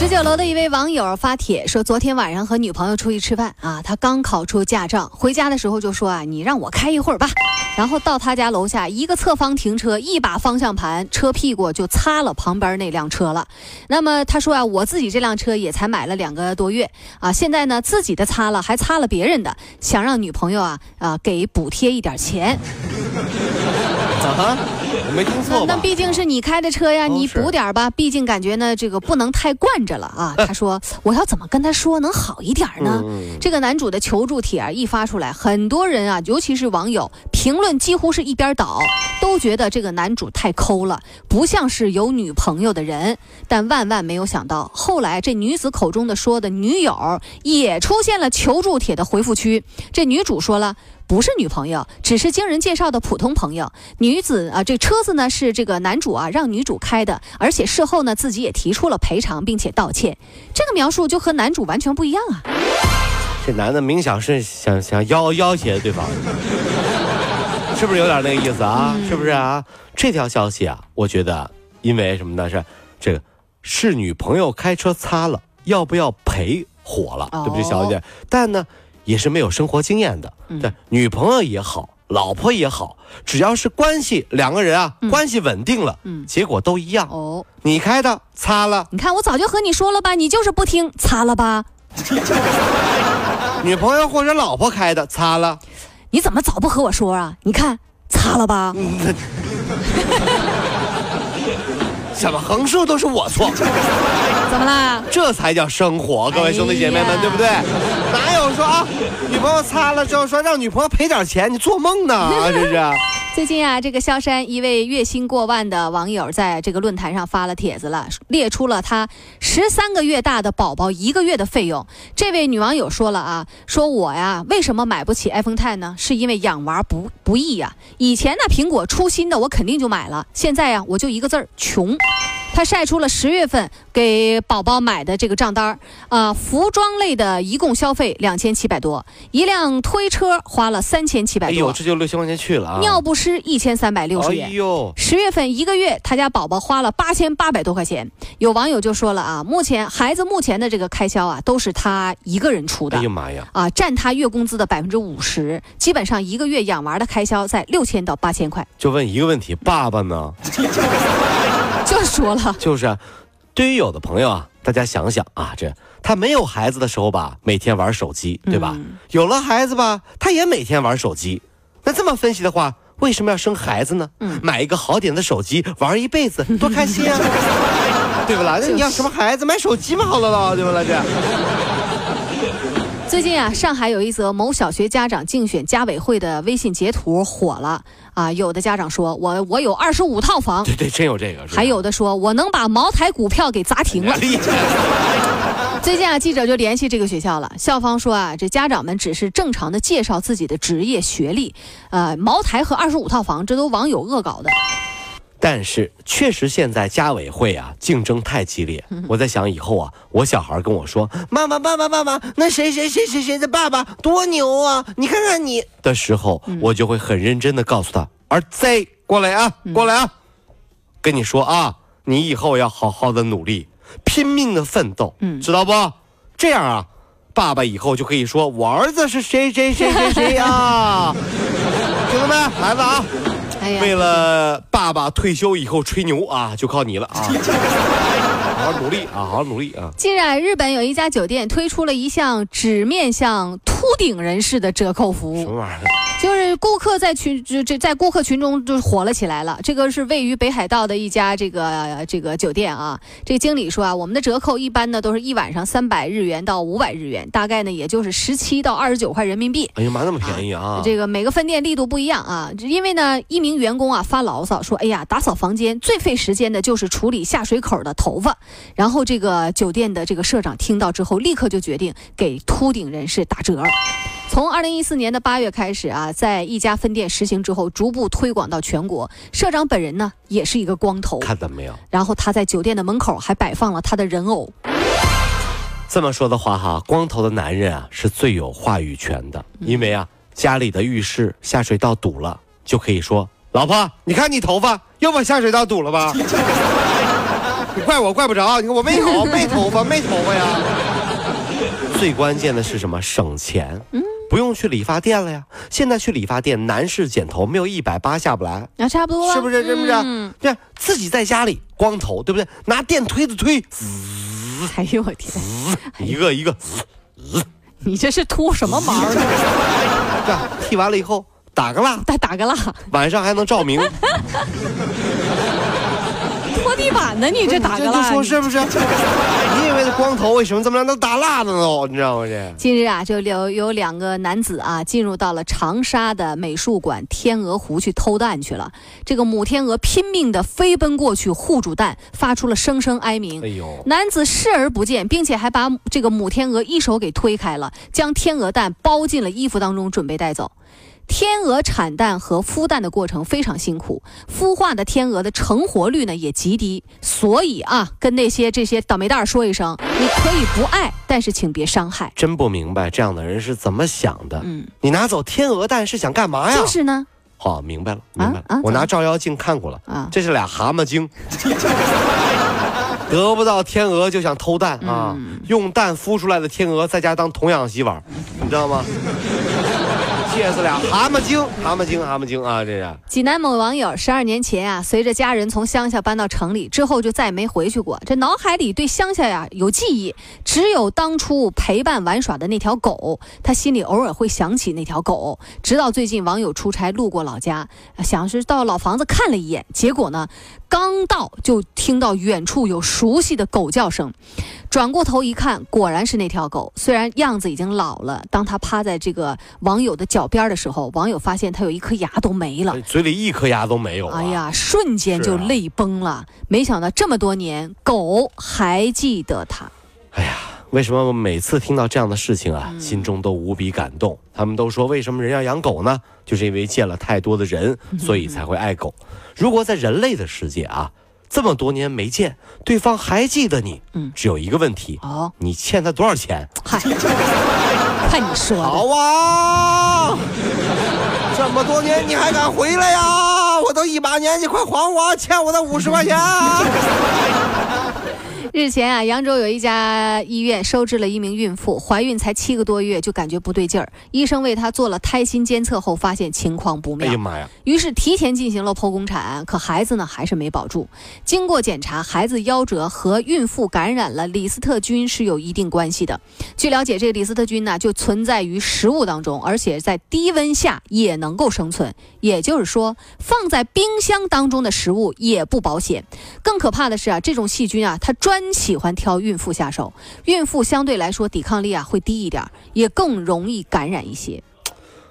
十九楼的一位网友发帖说，昨天晚上和女朋友出去吃饭啊，他刚考出驾照，回家的时候就说啊，你让我开一会儿吧。然后到他家楼下一个侧方停车，一把方向盘，车屁股就擦了旁边那辆车了。那么他说啊，我自己这辆车也才买了两个多月啊，现在呢自己的擦了，还擦了别人的，想让女朋友啊啊给补贴一点钱。啊，我没听错那毕竟是你开的车呀，你补点吧。毕竟感觉呢，这个不能太惯着了啊。他说：“我要怎么跟他说能好一点呢？”嗯这个男主的求助帖啊一发出来，很多人啊，尤其是网友评论几乎是一边倒，都觉得这个男主太抠了，不像是有女朋友的人。但万万没有想到，后来这女子口中的说的女友也出现了求助帖的回复区。这女主说了。不是女朋友，只是经人介绍的普通朋友。女子啊，这车子呢是这个男主啊让女主开的，而且事后呢自己也提出了赔偿，并且道歉。这个描述就和男主完全不一样啊！这男的明显是想想要要挟对方，是不是有点那个意思啊？是不是啊？这条消息啊，我觉得因为什么呢？是这个是女朋友开车擦了，要不要赔火了，哦对不对，小姐？但呢，也是没有生活经验的，对，女朋友也好。老婆也好，只要是关系两个人啊，关系稳定了，嗯结果都一样。哦，你开的擦了，你看我早就和你说了吧，你就是不听，擦了吧？女朋友或者老婆开的擦了，你怎么早不和我说啊？你看擦了吧？怎么横竖都是我错。怎么啦？这才叫生活，各位兄弟姐妹们，对不对？说啊，女朋友擦了之后说让女朋友赔点钱，你做梦呢？啊，这是。最近啊，这个萧山一位月薪过万的网友在这个论坛上发了帖子了，列出了他十三个月大的宝宝一个月的费用。这位女网友说了啊，说我呀为什么买不起 iPhone Ten 呢？是因为养娃不不易呀、以前呢苹果出新的我肯定就买了，现在呀我就一个字儿穷。他晒出了十月份给宝宝买的这个账单儿，啊，服装类的一共消费两千七百多，一辆推车花了三千七百多，哎呦，这就六千块钱去了啊！尿不湿一千三百六十哎元。呦，十月份一个月，他家宝宝花了八千八百多块钱。有网友就说了啊，目前孩子目前的这个开销啊，都是他一个人出的哎。呀妈呀！啊，占他月工资的百分之五十，基本上一个月养娃的开销在六千到八千块。就问一个问题，爸爸呢？了，就是啊，对于有的朋友啊，大家想想啊，这他没有孩子的时候吧，每天玩手机，对吧？嗯有了孩子吧，他也每天玩手机。那这么分析的话，为什么要生孩子呢？嗯买一个好点的手机，玩一辈子，多开心啊！对不啦？那你要什么孩子，买手机嘛，好了了，对不啦？这最近啊，上海有一则某小学家长竞选家委会的微信截图火了啊！有的家长说我我有二十五套房，对对，真有这个。还有的说我能把茅台股票给砸停了。最近啊，记者就联系这个学校了，校方说啊，这家长们只是正常的介绍自己的职业、学历，呃，茅台和二十五套房，这都网友恶搞的。但是确实现在家委会啊竞争太激烈。我在想以后啊，我小孩跟我说：“妈妈，爸爸，爸爸，那谁谁谁谁谁的爸爸多牛啊！你看看你。”的时候，我就会很认真的告诉他：“儿子，过来啊，过来啊，跟你说啊，你以后要好好的努力，拼命的奋斗，嗯知道不？这样啊，爸爸以后就可以说我儿子是谁谁谁谁谁啊！兄弟们，来吧啊？”哎，为了爸爸退休以后吹牛啊，就靠你了啊！好好努力啊，好好努力啊！近日啊，日本有一家酒店推出了一项只面向秃顶人士的折扣服务，什么玩意儿？就是顾客在群就这在顾客群中就火了起来了。这个是位于北海道的一家这个呃这个酒店啊，这个经理说啊，我们的折扣一般呢都是一晚上三百日元到五百日元，大概呢也就是十七到二十九块人民币。哎呀妈，那么便宜啊！这个每个分店力度不一样啊，因为呢，一名员工啊发牢骚说：“哎呀，打扫房间最费时间的就是处理下水口的头发。”然后这个酒店的这个社长听到之后，立刻就决定给秃顶人士打折。从二零一四年的八月开始啊，在一家分店实行之后，逐步推广到全国。社长本人呢，也是一个光头，看到没有？然后他在酒店的门口还摆放了他的人偶。这么说的话哈，光头的男人啊是最有话语权的，因为啊家里的浴室下水道堵了，就可以说：“老婆，你看你头发又把下水道堵了吧？你怪我怪不着，你看我没头没头发没头发呀。”最关键的是什么？省钱，不用去理发店了呀。现在去理发店，男士剪头没有一百八下不来，那差不多，是不是？是不是？嗯对，自己在家里光头，对不对？拿电推子推，哎呦我天，一个一个。你这是秃什么毛剃完了以后打个蜡，再打个蜡，晚上还能照明。拖地板呢？你这打个就蜡，说是不是？你以为这光头为什么这么让他打蜡的呢？你知道吗？这近日啊，就有有两个男子啊，进入到了长沙的美术馆天鹅湖去偷蛋去了。这个母天鹅拼命的飞奔过去护住蛋，发出了声声哀鸣。哎呦，男子视而不见，并且还把这个母天鹅一手给推开了，将天鹅蛋包进了衣服当中，准备带走。天鹅产蛋和孵蛋的过程非常辛苦，孵化的天鹅的成活率呢也极低，所以啊，跟那些这些倒霉蛋儿说一声，你可以不爱，但是请别伤害。真不明白这样的人是怎么想的。嗯，你拿走天鹅蛋是想干嘛呀？就是呢，好，明白了，明白了。啊我拿照妖镜看过了，啊这是俩蛤蟆精。得不到天鹅就想偷蛋啊！嗯用蛋孵出来的天鹅在家当童养媳妇儿，你知道吗？这是俩蛤蟆精，蛤蟆精，蛤蟆精啊！这是。济南某网友十二年前啊，随着家人从乡下搬到城里之后，就再也没回去过。这脑海里对乡下呀有记忆，只有当初陪伴玩耍的那条狗，他心里偶尔会想起那条狗。直到最近，网友出差路过老家，想是到老房子看了一眼，结果呢，刚到就听到远处有熟悉的狗叫声，转过头一看，果然是那条狗。虽然样子已经老了，当他趴在这个网友的脚边的时候，网友发现他有一颗牙都没了。嘴里一颗牙都没有、啊。哎，呀，瞬间就泪崩了。没想到这么多年，狗还记得他。哎呀，为什么我每次听到这样的事情啊，心中都无比感动？他们都说，为什么人要养狗呢？就是因为见了太多的人，所以才会爱狗。如果在人类的世界啊，这么多年没见，对方还记得你，嗯只有一个问题，哦，你欠他多少钱？嗨，看你说的。好啊！这么多年你还敢回来呀？我都一把年纪，快还我欠我的五十块钱！日前啊，扬州有一家医院收治了一名孕妇，怀孕才七个多月就感觉不对劲儿，医生为她做了胎心监测后发现情况不妙哎呀，妈呀！于是提前进行了剖宫产，可孩子呢还是没保住。经过检查，孩子夭折和孕妇感染了李斯特菌是有一定关系的。据了解，这个李斯特菌呢就存在于食物当中，而且在低温下也能够生存。也就是说，放在冰箱当中的食物也不保险。更可怕的是啊，这种细菌啊，它专喜欢挑孕妇下手，孕妇相对来说抵抗力啊会低一点，也更容易感染一些。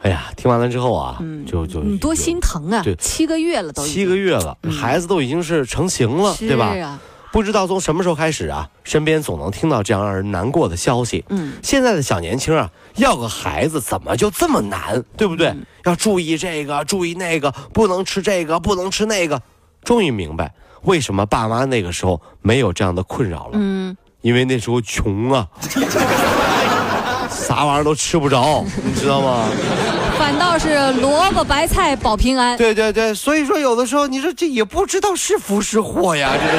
哎呀，听完了之后啊，嗯就就你多心疼啊对！七个月了都，七个月了，孩子都已经是成型了，是对吧？啊，不知道从什么时候开始啊，身边总能听到这样让人难过的消息。嗯，现在的小年轻啊，要个孩子怎么就这么难，对不对？嗯要注意这个，注意那个，不能吃这个，不能吃那个。终于明白为什么爸妈那个时候没有这样的困扰了，嗯，因为那时候穷啊，啥玩意儿都吃不着，你知道吗？反倒是萝卜白菜保平安。对对对，所以说有的时候你说这也不知道是福是祸呀，这个